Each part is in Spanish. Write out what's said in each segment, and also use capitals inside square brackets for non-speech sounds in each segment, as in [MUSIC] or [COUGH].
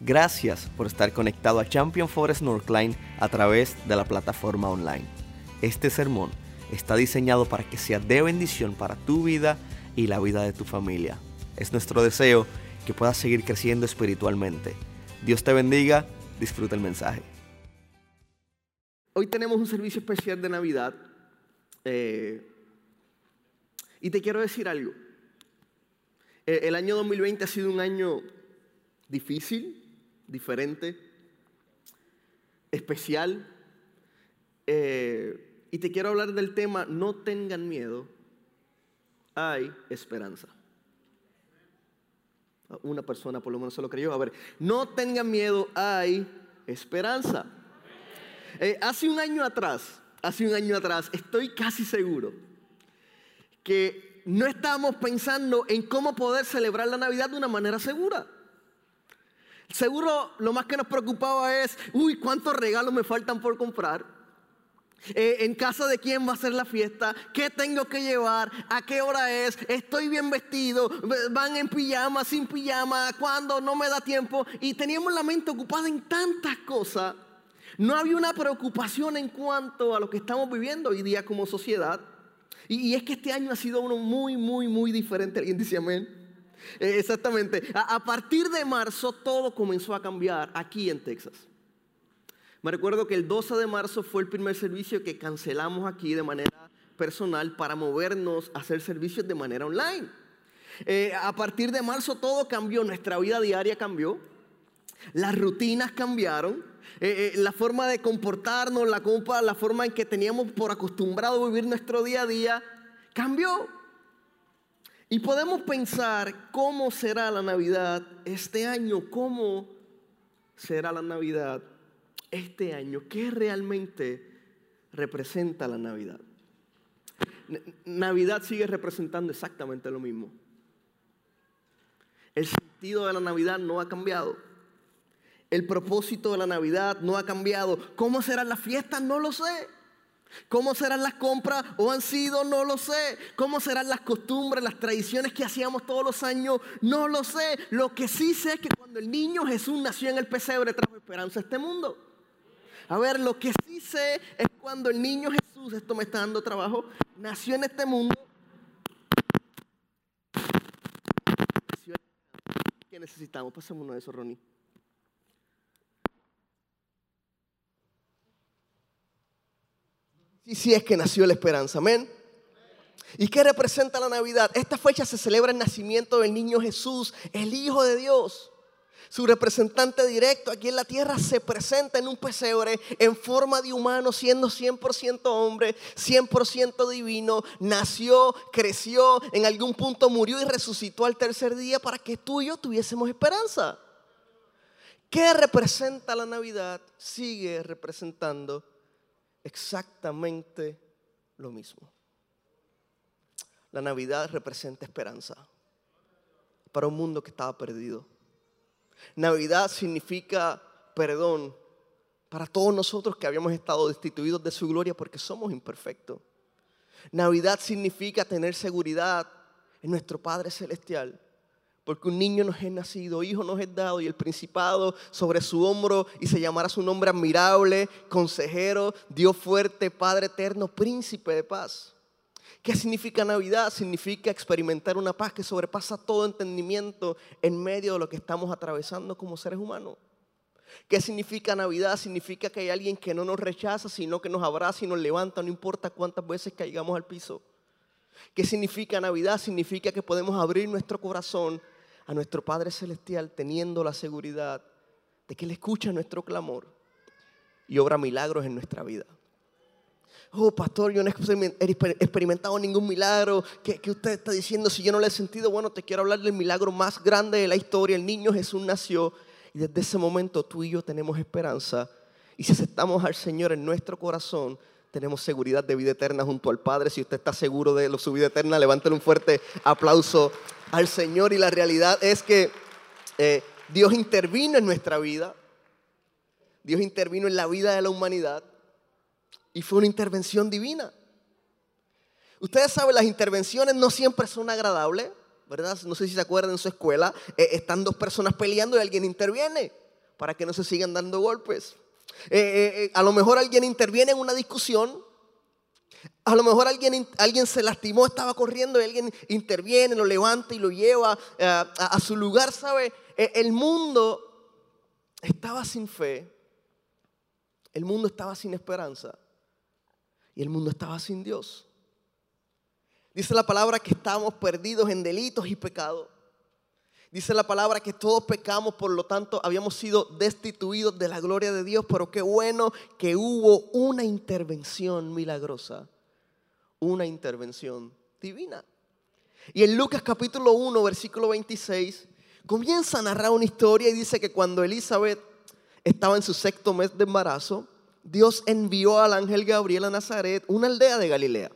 Gracias por estar conectado a Champion Forest Northline a través de la plataforma online. Este sermón está diseñado para que sea de bendición para tu vida y la vida de tu familia. Es nuestro deseo que puedas seguir creciendo espiritualmente. Dios te bendiga, disfruta el mensaje. Hoy tenemos un servicio especial de Navidad eh, y te quiero decir algo. Eh, el año 2020 ha sido un año difícil, diferente, especial. Eh, y te quiero hablar del tema, no tengan miedo, hay esperanza. Una persona por lo menos se lo creyó. A ver, no tengan miedo, hay esperanza. Eh, hace un año atrás, hace un año atrás, estoy casi seguro que no estábamos pensando en cómo poder celebrar la Navidad de una manera segura. Seguro lo más que nos preocupaba es, uy, ¿cuántos regalos me faltan por comprar? Eh, en casa de quién va a ser la fiesta, qué tengo que llevar, a qué hora es, estoy bien vestido, van en pijama, sin pijama, cuándo, no me da tiempo. Y teníamos la mente ocupada en tantas cosas. No había una preocupación en cuanto a lo que estamos viviendo hoy día como sociedad. Y, y es que este año ha sido uno muy, muy, muy diferente. Alguien dice amén. [LAUGHS] Eh, exactamente. A, partir de marzo todo comenzó a cambiar aquí en Texas. Me recuerdo que el 12 de marzo fue el primer servicio que cancelamos aquí de manera personal para movernos a hacer servicios de manera online. Eh, a partir de marzo todo cambió, nuestra vida diaria cambió, las rutinas cambiaron, eh, la forma de comportarnos, la, la forma en que teníamos por acostumbrado vivir nuestro día a día cambió. Y podemos pensar cómo será la Navidad este año, cómo será la Navidad este año, qué realmente representa la Navidad. Navidad sigue representando exactamente lo mismo. El sentido de la Navidad no ha cambiado. El propósito de la Navidad no ha cambiado. ¿Cómo serán las fiestas? No lo sé. ¿Cómo serán las compras o han sido? No lo sé. ¿Cómo serán las costumbres, las tradiciones que hacíamos todos los años? No lo sé. Lo que sí sé es que cuando el niño Jesús nació en el pesebre trajo esperanza a este mundo. A ver, lo que sí sé es cuando el niño Jesús, esto me está dando trabajo, nació en este mundo. ¿Qué necesitamos? Pasemos uno de esos, Ronnie. Si es que nació la esperanza, amén. ¿Y qué representa la Navidad? Esta fecha se celebra el nacimiento del niño Jesús, el Hijo de Dios. Su representante directo aquí en la tierra se presenta en un pesebre en forma de humano, siendo 100% hombre, 100% divino. Nació, creció, en algún punto murió y resucitó al tercer día para que tú y yo tuviésemos esperanza. ¿Qué representa la Navidad? Sigue representando exactamente lo mismo. La Navidad representa esperanza para un mundo que estaba perdido. Navidad significa perdón para todos nosotros que habíamos estado destituidos de su gloria porque somos imperfectos. Navidad significa tener seguridad en nuestro Padre Celestial porque un niño nos es nacido, hijo nos es dado y el principado sobre su hombro y se llamará su nombre admirable, consejero, Dios fuerte, Padre eterno, príncipe de paz. ¿Qué significa Navidad? Significa experimentar una paz que sobrepasa todo entendimiento en medio de lo que estamos atravesando como seres humanos. ¿Qué significa Navidad? Significa que hay alguien que no nos rechaza, sino que nos abraza y nos levanta, no importa cuántas veces caigamos al piso. ¿Qué significa Navidad? Significa que podemos abrir nuestro corazón a nuestro Padre Celestial teniendo la seguridad de que Él escucha nuestro clamor y obra milagros en nuestra vida. Oh, pastor, yo no he experimentado ningún milagro. ¿Qué, usted está diciendo? Si yo no lo he sentido, bueno, te quiero hablar del milagro más grande de la historia. El niño Jesús nació y desde ese momento tú y yo tenemos esperanza. Y si aceptamos al Señor en nuestro corazón, tenemos seguridad de vida eterna junto al Padre. Si usted está seguro de su vida eterna, levántele un fuerte aplauso al Señor. Y la realidad es que eh, Dios intervino en nuestra vida. Dios intervino en la vida de la humanidad. Y fue una intervención divina. Ustedes saben, las intervenciones no siempre son agradables, ¿verdad? No sé si se acuerdan en su escuela, eh, están dos personas peleando y alguien interviene. para que no se sigan dando golpes. Eh, a lo mejor alguien interviene en una discusión. A lo mejor alguien, alguien se lastimó, estaba corriendo y alguien interviene, lo levanta y lo lleva a, a su lugar, ¿sabe? El mundo estaba sin fe, el mundo estaba sin esperanza y el mundo estaba sin Dios. Dice la palabra que estábamos perdidos en delitos y pecados. Dice la palabra que todos pecamos, por lo tanto habíamos sido destituidos de la gloria de Dios, pero qué bueno que hubo una intervención milagrosa, una intervención divina. Y en Lucas capítulo 1, versículo 26, comienza a narrar una historia y dice que cuando Elizabeth estaba en su sexto mes de embarazo, Dios envió al ángel Gabriel a Nazaret, una aldea de Galilea,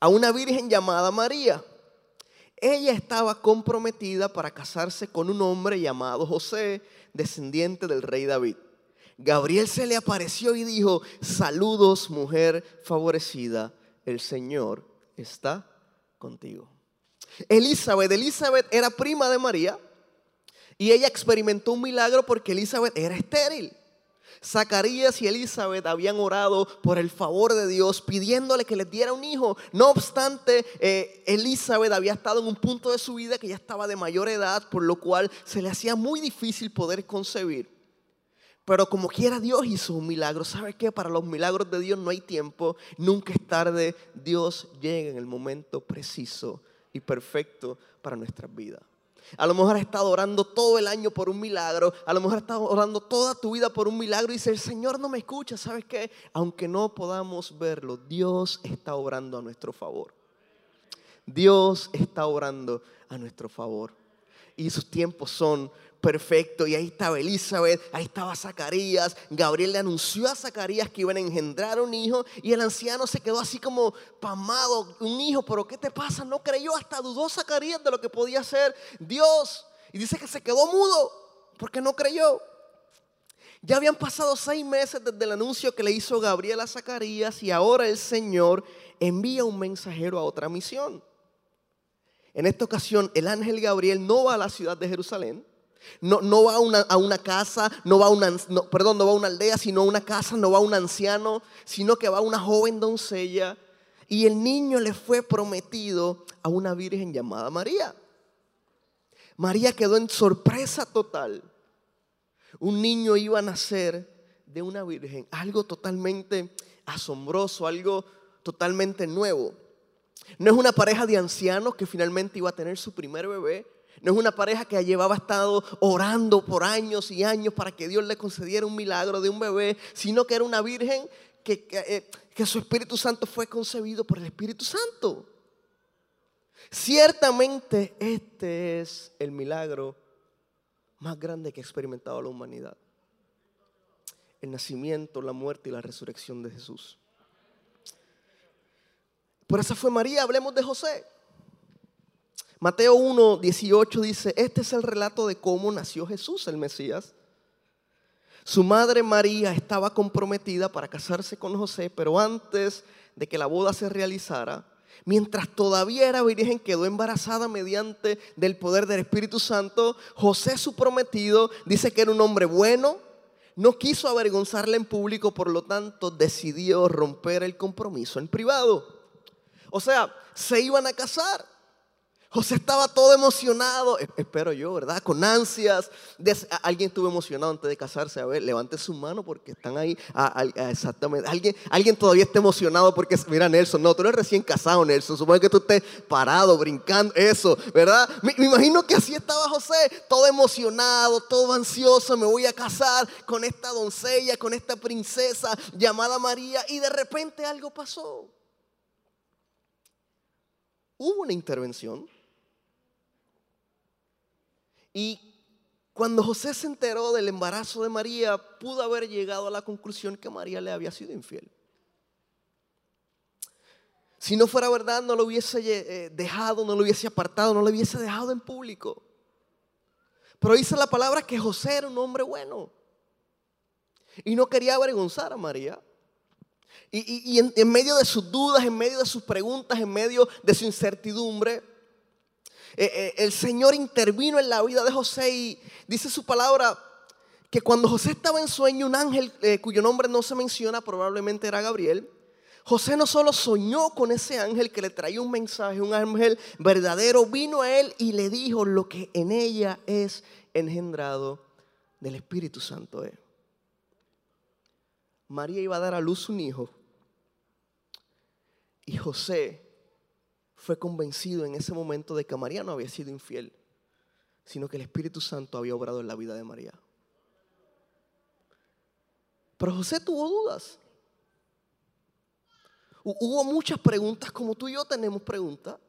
a una virgen llamada María ella estaba comprometida para casarse con un hombre llamado José, descendiente del rey David. Gabriel se le apareció y dijo, saludos mujer favorecida, el Señor está contigo. Elizabeth, Elizabeth era prima de María y ella experimentó un milagro porque Elizabeth era estéril. Zacarías y Elizabeth habían orado por el favor de Dios pidiéndole que les diera un hijo. No obstante, eh, Elizabeth había estado en un punto de su vida que ya estaba de mayor edad, por lo cual se le hacía muy difícil poder concebir. Pero como quiera Dios hizo un milagro. ¿Sabe qué? Para los milagros de Dios no hay tiempo. Nunca es tarde. Dios llega en el momento preciso y perfecto para nuestras vidas. A lo mejor has estado orando todo el año por un milagro. A lo mejor has estado orando toda tu vida por un milagro y dice, el Señor no me escucha. ¿Sabes qué? Aunque no podamos verlo, Dios está orando a nuestro favor. Dios está orando a nuestro favor. Y sus tiempos son perfecto. Y ahí estaba Elizabeth, ahí estaba Zacarías. Gabriel le anunció a Zacarías que iban a engendrar un hijo y el anciano se quedó así como pasmado, un hijo, pero ¿qué te pasa? No creyó, hasta dudó Zacarías de lo que podía ser Dios. Y dice que se quedó mudo porque no creyó. Ya habían pasado seis meses desde el anuncio que le hizo Gabriel a Zacarías y ahora el Señor envía un mensajero a otra misión. En esta ocasión el ángel Gabriel no va a la ciudad de Jerusalén, no, no va a una, a una, casa, no va a una, perdón, no va a una aldea, sino a una casa, no va a un anciano, sino que va a una joven doncella. Y el niño le fue prometido a una virgen llamada María. María quedó en sorpresa total. Un niño iba a nacer de una virgen, algo totalmente asombroso, algo totalmente nuevo. No es una pareja de ancianos que finalmente iba a tener su primer bebé, no es una pareja que llevaba estado orando por años y años para que Dios le concediera un milagro de un bebé, sino que era una virgen que, que, eh, su Espíritu Santo fue concebido por el Espíritu Santo. Ciertamente este es el milagro más grande que ha experimentado la humanidad. El nacimiento, la muerte y la resurrección de Jesús. Por eso fue María, hablemos de José. Mateo 1, 18 dice, este es el relato de cómo nació Jesús, el Mesías. Su madre María estaba comprometida para casarse con José, pero antes de que la boda se realizara, mientras todavía era virgen, quedó embarazada mediante del poder del Espíritu Santo. José, su prometido, dice que era un hombre bueno, no quiso avergonzarle en público, por lo tanto decidió romper el compromiso en privado. O sea, se iban a casar. José estaba todo emocionado, espero yo, ¿verdad? Con ansias. Alguien estuvo emocionado antes de casarse. A ver, levante su mano porque están ahí. exactamente. Alguien, alguien todavía está emocionado porque, mira, Nelson, no, tú eres recién casado, Nelson. Supongo que tú estés parado, brincando, eso, ¿verdad? Me, me imagino que así estaba José, todo emocionado, todo ansioso. Me voy a casar con esta doncella, con esta princesa llamada María. Y de repente algo pasó. Hubo una intervención y cuando José se enteró del embarazo de María, pudo haber llegado a la conclusión que María le había sido infiel. Si no fuera verdad, no lo hubiese eh, dejado, no lo hubiese apartado, no lo hubiese dejado en público. Pero dice la palabra que José era un hombre bueno. Y no quería avergonzar a María. Y, en medio de sus dudas, en medio de sus preguntas, en medio de su incertidumbre, eh, eh, el Señor intervino en la vida de José y dice su palabra que cuando José estaba en sueño, un ángel eh, cuyo nombre no se menciona, probablemente era Gabriel, José no solo soñó con ese ángel que le traía un mensaje, un ángel verdadero, vino a él y le dijo lo que en ella es engendrado del Espíritu Santo. María iba a dar a luz un hijo y José fue convencido en ese momento de que María no había sido infiel, sino que el Espíritu Santo había obrado en la vida de María. Pero José tuvo dudas. Hubo muchas preguntas, como tú y yo tenemos preguntas.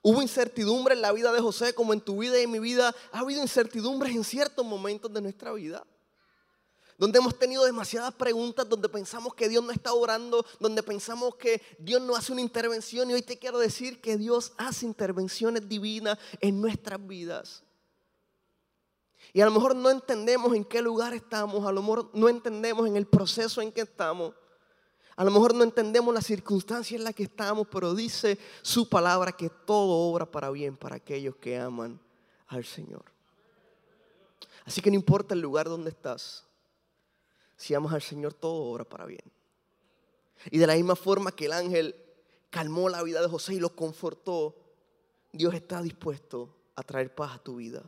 Hubo incertidumbre en la vida de José, como en tu vida y en mi vida. Ha habido incertidumbres en ciertos momentos de nuestra vida. Donde hemos tenido demasiadas preguntas, donde pensamos que Dios no está orando, donde pensamos que Dios no hace una intervención. Y hoy te quiero decir que Dios hace intervenciones divinas en nuestras vidas. Y a lo mejor no entendemos en qué lugar estamos, a lo mejor no entendemos en el proceso en que estamos. A lo mejor no entendemos la circunstancia en la que estamos, pero dice su palabra que todo obra para bien para aquellos que aman al Señor. Así que no importa el lugar donde estás, si amas al Señor, todo obra para bien. Y de la misma forma que el ángel calmó la vida de José y lo confortó, Dios está dispuesto a traer paz a tu vida.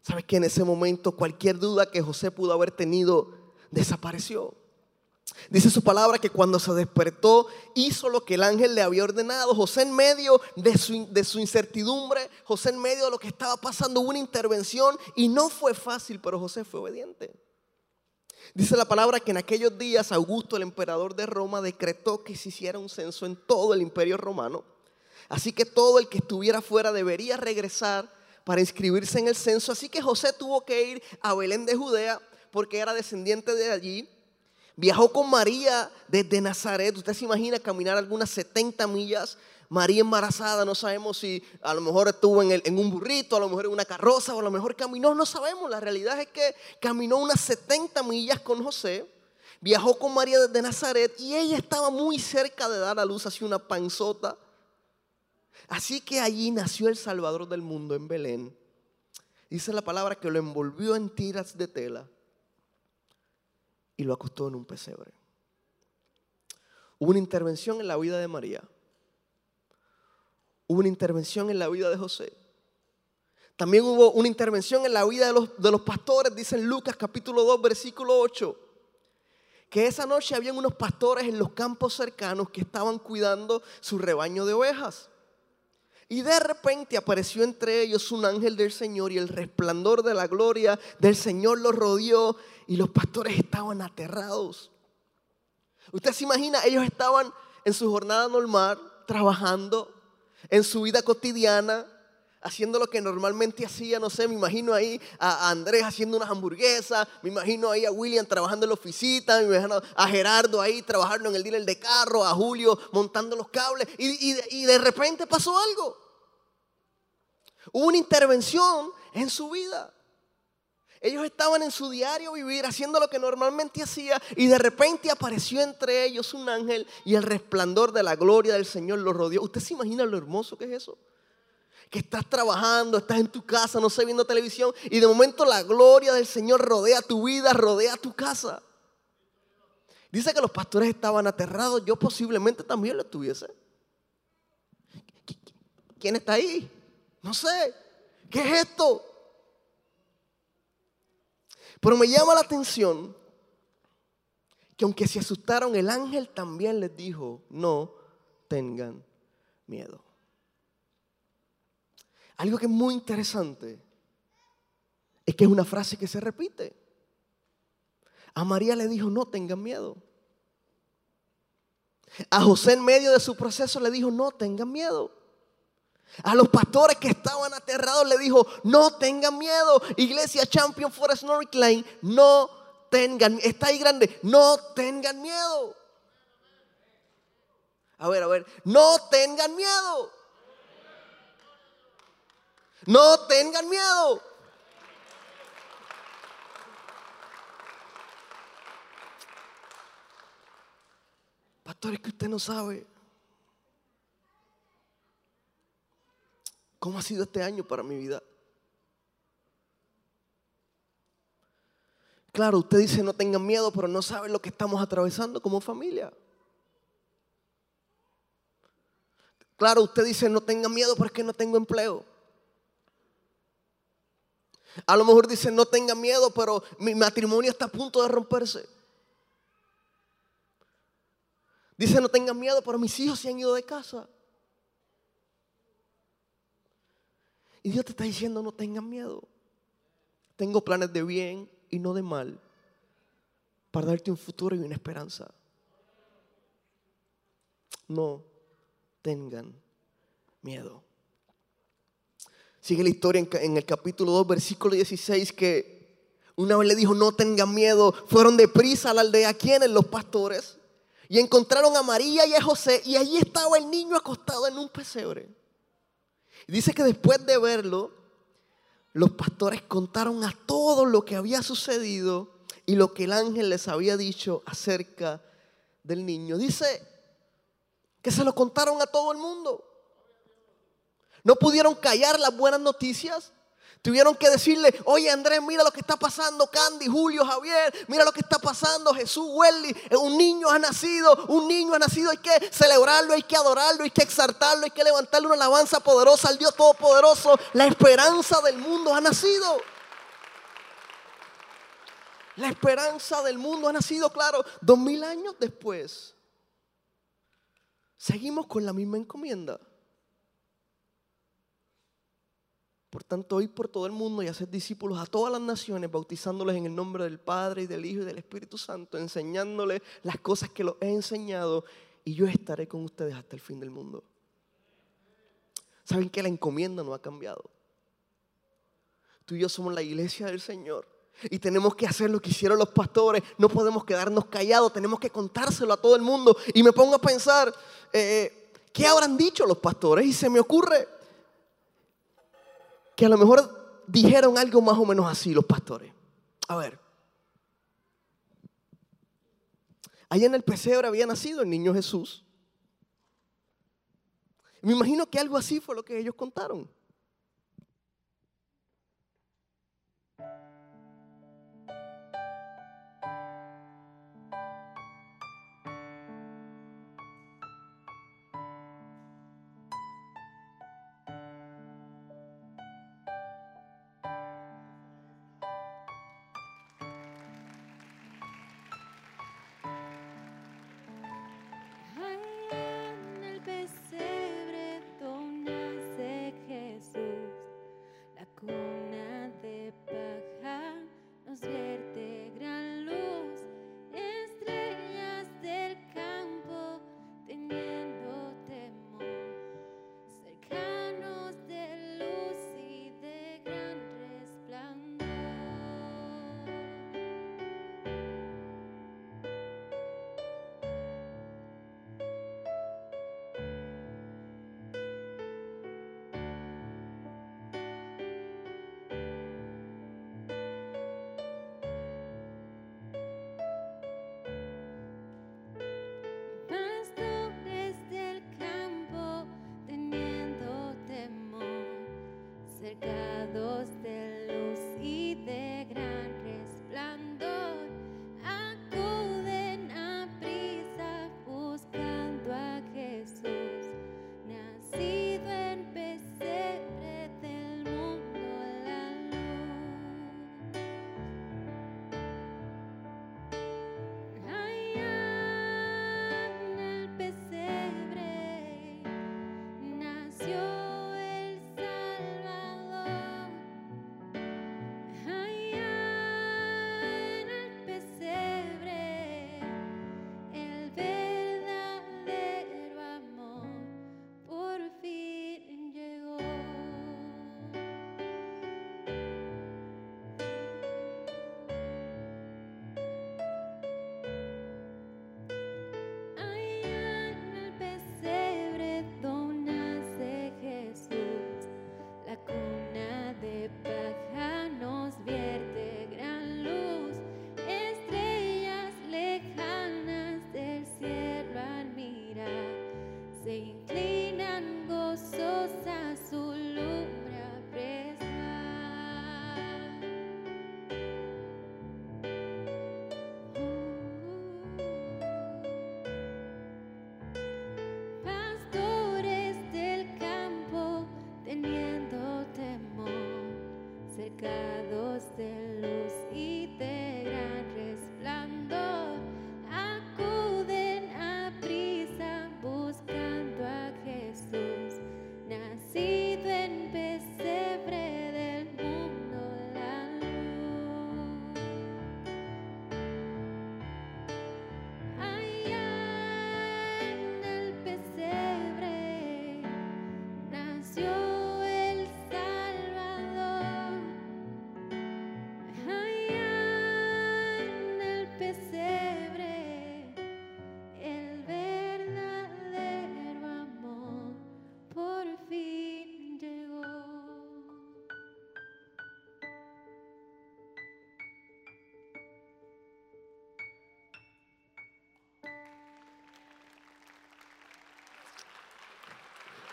¿Sabes que en ese momento cualquier duda que José pudo haber tenido desapareció? Dice su palabra que cuando se despertó hizo lo que el ángel le había ordenado. José en medio de su, de su, incertidumbre, José en medio de lo que estaba pasando, hubo una intervención y no fue fácil, pero José fue obediente. Dice la palabra que en aquellos días Augusto, el emperador de Roma, decretó que se hiciera un censo en todo el imperio romano. Así que todo el que estuviera fuera debería regresar para inscribirse en el censo. Así que José tuvo que ir a Belén de Judea porque era descendiente de allí. Viajó con María desde Nazaret. Usted se imagina caminar algunas 70 millas. María embarazada, no sabemos si a lo mejor estuvo en, en, un burrito, a lo mejor en una carroza, o a lo mejor caminó, no sabemos. La realidad es que caminó unas 70 millas con José, viajó con María desde Nazaret y ella estaba muy cerca de dar a luz así una panzota. Así que allí nació el Salvador del mundo en Belén. Dice la palabra que lo envolvió en tiras de tela y lo acostó en un pesebre. Hubo una intervención en la vida de María. Hubo una intervención en la vida de José. También hubo una intervención en la vida de los, de los pastores, dice en Lucas capítulo 2, versículo 8 que esa noche habían unos pastores en los campos cercanos que estaban cuidando su rebaño de ovejas. Y de repente apareció entre ellos un ángel del Señor y el resplandor de la gloria del Señor los rodeó y los pastores estaban aterrados. Usted se imagina, ellos estaban en su jornada normal, trabajando, en su vida cotidiana, haciendo lo que normalmente hacía, no sé, me imagino ahí a Andrés haciendo unas hamburguesas, me imagino ahí a William trabajando en la oficina, me imagino a Gerardo ahí trabajando en el dealer de carro, a Julio montando los cables, y, y de repente pasó algo. Hubo una intervención en su vida. Ellos estaban en su diario vivir haciendo lo que normalmente hacía y de repente apareció entre ellos un ángel y el resplandor de la gloria del Señor los rodeó. ¿Usted se imagina lo hermoso que es eso? Que estás trabajando, estás en tu casa, no sé, viendo televisión y de momento la gloria del Señor rodea tu vida, rodea tu casa. Dice que los pastores estaban aterrados, yo posiblemente también lo estuviese. ¿Quién está ahí? No sé, ¿qué es esto? Pero me llama la atención que aunque se asustaron, el ángel también les dijo, no tengan miedo. Algo que es muy interesante es que es una frase que se repite. A María le dijo, no tengan miedo. A José en medio de su proceso le dijo, no tengan miedo. A los pastores que estaban aterrados le dijo, no tengan miedo. Iglesia Champion Forest North no tengan, está ahí grande, no tengan miedo. A ver, a ver, no tengan miedo. No tengan miedo. Pastores que usted no sabe. ¿Cómo ha sido este año para mi vida? Claro, usted dice no tengan miedo, pero no sabe lo que estamos atravesando como familia. Claro, usted dice no tengan miedo porque no tengo empleo. A lo mejor dice no tengan miedo, pero mi matrimonio está a punto de romperse. Dice no tengan miedo, pero mis hijos se han ido de casa. Y Dios te está diciendo no tengan miedo. Tengo planes de bien y no de mal para darte un futuro y una esperanza. No tengan miedo. Sigue la historia en, el capítulo 2, versículo 16, que una vez le dijo, no tengan miedo. Fueron deprisa a la aldea. ¿Quiénes? Los pastores. Y encontraron a María y a José. Y allí estaba el niño acostado en un pesebre. Dice que después de verlo, los pastores contaron a todos lo que había sucedido y lo que el ángel les había dicho acerca del niño. Dice que se lo contaron a todo el mundo. No pudieron callar las buenas noticias. Tuvieron que decirle, oye Andrés, mira lo que está pasando, Candy, Julio, Javier, mira lo que está pasando, Jesús, Welly, un niño ha nacido, un niño ha nacido, hay que celebrarlo, hay que adorarlo, hay que exaltarlo, hay que levantarle una alabanza poderosa al Dios Todopoderoso. La esperanza del mundo ha nacido. La esperanza del mundo ha nacido, claro, dos mil años después. Seguimos con la misma encomienda. Por tanto, ir por todo el mundo y hacer discípulos a todas las naciones, bautizándoles en el nombre del Padre y del Hijo y del Espíritu Santo, enseñándoles las cosas que los he enseñado, y yo estaré con ustedes hasta el fin del mundo. ¿Saben que la encomienda no ha cambiado? Tú y yo somos la iglesia del Señor. Y tenemos que hacer lo que hicieron los pastores. No podemos quedarnos callados. Tenemos que contárselo a todo el mundo. Y me pongo a pensar, eh, ¿qué habrán dicho los pastores? Y se me ocurre, que a lo mejor dijeron algo más o menos así los pastores. A ver. Allá en el pesebre había nacido el niño Jesús. Me imagino que algo así fue lo que ellos contaron.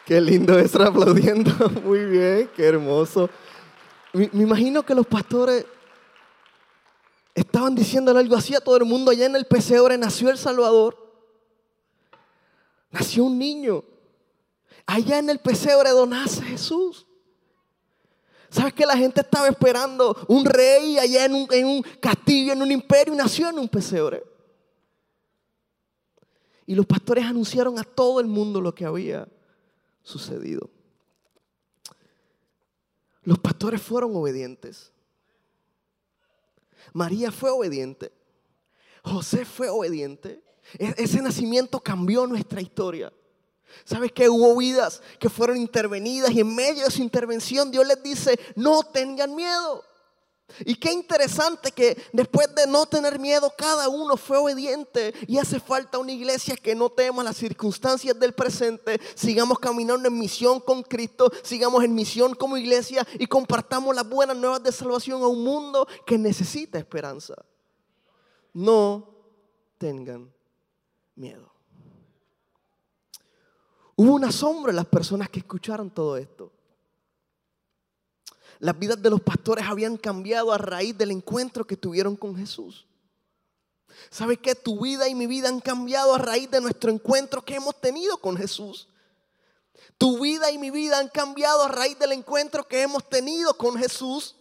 Qué lindo estar aplaudiendo. [LAUGHS] Muy bien, qué hermoso. Me, imagino que los pastores estaban diciéndole algo así a todo el mundo. Allá en el pesebre nació el Salvador. Nació un niño. Allá en el pesebre nace Jesús. ¿Sabes que la gente estaba esperando un rey allá en un, en un castillo, en un imperio, y nació en un pesebre? Y los pastores anunciaron a todo el mundo lo que había sucedido. Los pastores fueron obedientes. María fue obediente. José fue obediente. E- Ese nacimiento cambió nuestra historia. ¿Sabes que hubo vidas que fueron intervenidas y en medio de su intervención Dios les dice, no tengan miedo? Y qué interesante que después de no tener miedo, cada uno fue obediente. Y hace falta una iglesia que no tema las circunstancias del presente. Sigamos caminando en misión con Cristo. Sigamos en misión como iglesia y compartamos las buenas nuevas de salvación a un mundo que necesita esperanza. No tengan miedo. Hubo un asombro en las personas que escucharon todo esto. Las vidas de los pastores habían cambiado a raíz del encuentro que tuvieron con Jesús. ¿Sabes que Tu vida y mi vida han cambiado a raíz de nuestro encuentro que hemos tenido con Jesús. Tu vida y mi vida han cambiado a raíz del encuentro que hemos tenido con Jesús.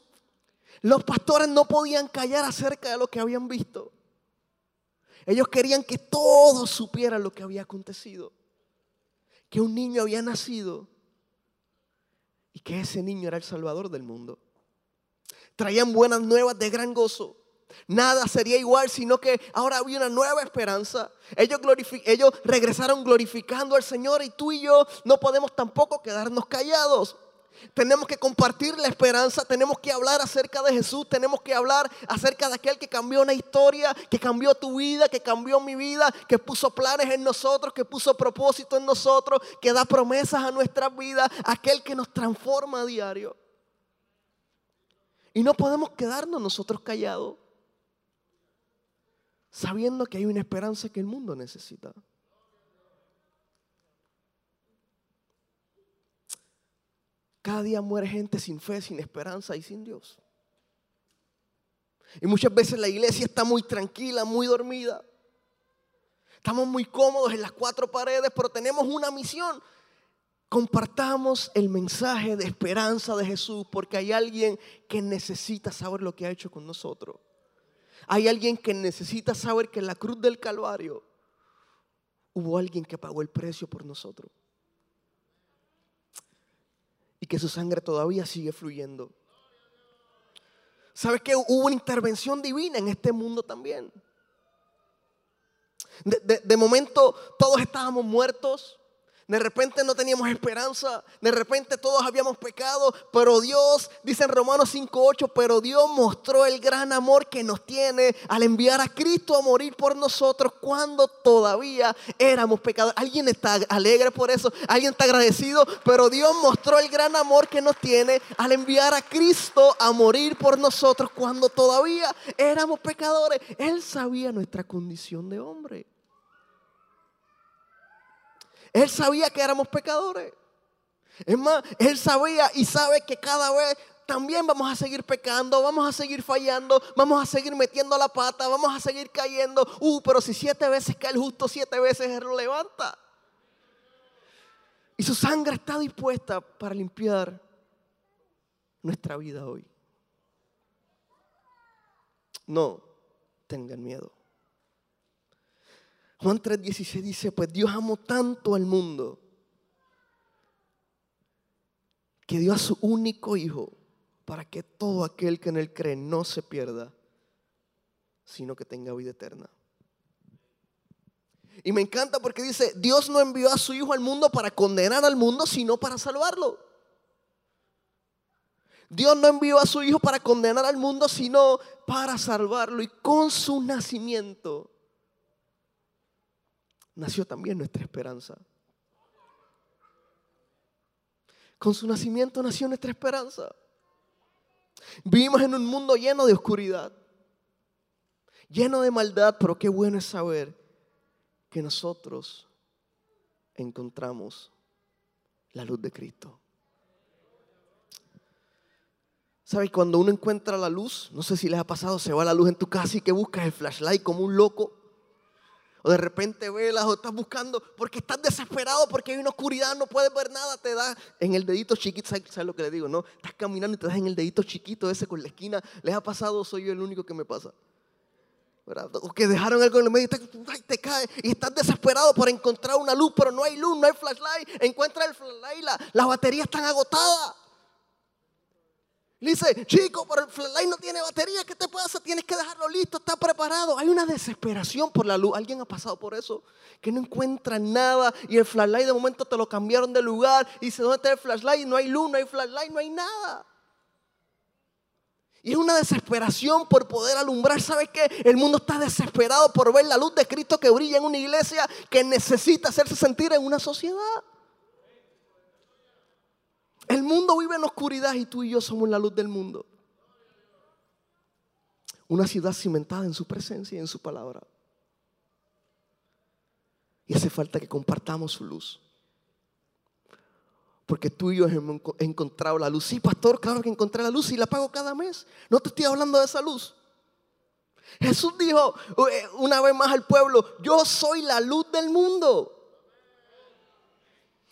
Los pastores no podían callar acerca de lo que habían visto. Ellos querían que todos supieran lo que había acontecido. Que un niño había nacido y que ese niño era el Salvador del mundo. Traían buenas nuevas de gran gozo. Nada sería igual, sino que ahora había una nueva esperanza. Ellos, ellos regresaron glorificando al Señor y tú y yo no podemos tampoco quedarnos callados. Tenemos que compartir la esperanza, tenemos que hablar acerca de Jesús, tenemos que hablar acerca de aquel que cambió una historia, que cambió tu vida, que cambió mi vida, que puso planes en nosotros, que puso propósito en nosotros, que da promesas a nuestras vidas, aquel que nos transforma a diario. Y no podemos quedarnos nosotros callados, sabiendo que hay una esperanza que el mundo necesita. Cada día muere gente sin fe, sin esperanza y sin Dios. Y muchas veces la iglesia está muy tranquila, muy dormida. Estamos muy cómodos en las cuatro paredes, pero tenemos una misión. Compartamos el mensaje de esperanza de Jesús porque hay alguien que necesita saber lo que ha hecho con nosotros. Hay alguien que necesita saber que en la cruz del Calvario hubo alguien que pagó el precio por nosotros y que su sangre todavía sigue fluyendo. ¿Sabes que hubo una intervención divina en este mundo también? De, de- de momento todos estábamos muertos. De repente no teníamos esperanza, de repente todos habíamos pecado, pero Dios, dice en Romanos 5.8, pero Dios mostró el gran amor que nos tiene al enviar a Cristo a morir por nosotros cuando todavía éramos pecadores. ¿Alguien está alegre por eso? ¿Alguien está agradecido? Pero Dios mostró el gran amor que nos tiene al enviar a Cristo a morir por nosotros cuando todavía éramos pecadores. Él sabía nuestra condición de hombre. Él sabía que éramos pecadores. Es más, Él sabía y sabe que cada vez también vamos a seguir pecando, vamos a seguir fallando, vamos a seguir metiendo la pata, vamos a seguir cayendo. Uh, pero si siete veces cae el justo, siete veces Él lo levanta. Y su sangre está dispuesta para limpiar nuestra vida hoy. no tengan miedo. Juan 3:16 dice, pues Dios amó tanto al mundo que dio a su único hijo para que todo aquel que en él cree no se pierda, sino que tenga vida eterna. Y me encanta porque dice, Dios no envió a su hijo al mundo para condenar al mundo, sino para salvarlo. Dios no envió a su hijo para condenar al mundo, sino para salvarlo. Y con su nacimiento nació también nuestra esperanza. Con su nacimiento nació nuestra esperanza. Vivimos en un mundo lleno de oscuridad, lleno de maldad, pero qué bueno es saber que nosotros encontramos la luz de Cristo. ¿Sabes? Cuando uno encuentra la luz, no sé si les ha pasado, se va la luz en tu casa y que buscas el flashlight como un loco. O de repente velas o estás buscando porque estás desesperado porque hay una oscuridad, no puedes ver nada, te da en el dedito chiquito, ¿sabes, lo que le digo? No, estás caminando y te das en el dedito chiquito ese con la esquina. ¿Les ha pasado? Soy yo el único que me pasa. O que dejaron algo en el medio y te, te, cae y estás desesperado por encontrar una luz, pero no hay luz, no hay flashlight. Encuentra el flashlight, la, las baterías están agotadas. Le dice, chico, pero el flashlight no tiene batería, ¿qué te pasa? Tienes que dejarlo listo, está preparado. Hay una desesperación por la luz. ¿Alguien ha pasado por eso? Que no encuentra nada y el flashlight de momento te lo cambiaron de lugar y dice, ¿dónde está el flashlight? No hay luz, no hay flashlight, no hay nada. Y es una desesperación por poder alumbrar. ¿Sabes qué? El mundo está desesperado por ver la luz de Cristo que brilla en una iglesia que necesita hacerse sentir en una sociedad. Mundo vive en oscuridad y tú y yo somos la luz del mundo. Una ciudad cimentada en su presencia y en su palabra. Y hace falta que compartamos su luz. Porque tú y yo hemos encontrado la luz. Sí, pastor, claro que encontré la luz y la pago cada mes. No te estoy hablando de esa luz. Jesús dijo eh, una vez más al pueblo, yo soy la luz del mundo.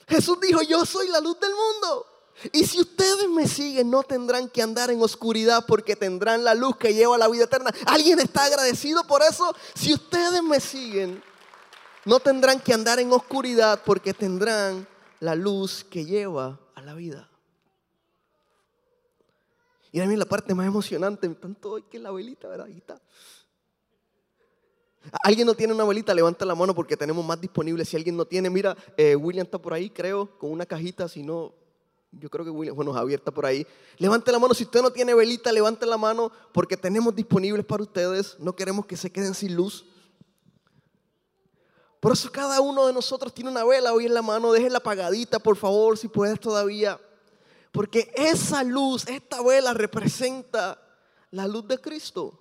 Jesús dijo, yo soy la luz del mundo. Y si ustedes me siguen, no tendrán que andar en oscuridad porque tendrán la luz que lleva a la vida eterna. ¿Alguien está agradecido por eso? Si ustedes me siguen, no tendrán que andar en oscuridad porque tendrán la luz que lleva a la vida. Y a mí la parte más emocionante, tanto hoy que la velita, ¿verdad? ¿Alguien no tiene una velita? Levanta la mano porque tenemos más disponibles. Si alguien no tiene, mira, eh, William está por ahí, creo, con una cajita, si no, yo creo que William, bueno, Javier está por ahí. Levante la mano. Si usted no tiene velita, levante la mano porque tenemos disponibles para ustedes. No queremos que se queden sin luz. Por eso cada uno de nosotros tiene una vela hoy en la mano. Déjenla apagadita, por favor, si puedes todavía. Porque esa luz, esta vela representa la luz de Cristo.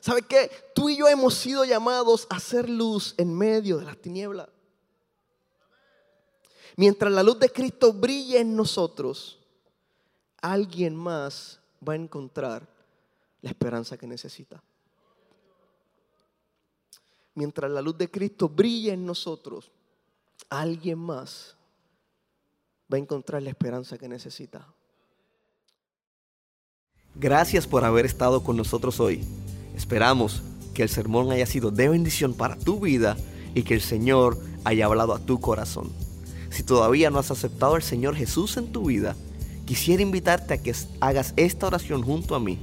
¿Sabe qué? Tú y yo hemos sido llamados a hacer luz en medio de las tinieblas. Mientras la luz de Cristo brille en nosotros, alguien más va a encontrar la esperanza que necesita. Mientras la luz de Cristo brille en nosotros, alguien más va a encontrar la esperanza que necesita. Gracias por haber estado con nosotros hoy. Esperamos que el sermón haya sido de bendición para tu vida y que el Señor haya hablado a tu corazón. Si todavía no has aceptado al Señor Jesús en tu vida, quisiera invitarte a que hagas esta oración junto a mí,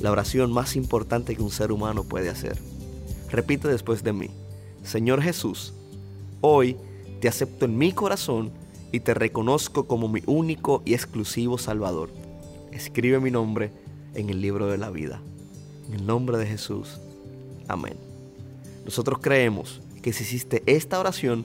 la oración más importante que un ser humano puede hacer. Repite después de mí, Señor Jesús, hoy te acepto en mi corazón y te reconozco como mi único y exclusivo Salvador. Escribe mi nombre en el libro de la vida. En el nombre de Jesús. Amén. Nosotros creemos que si hiciste esta oración,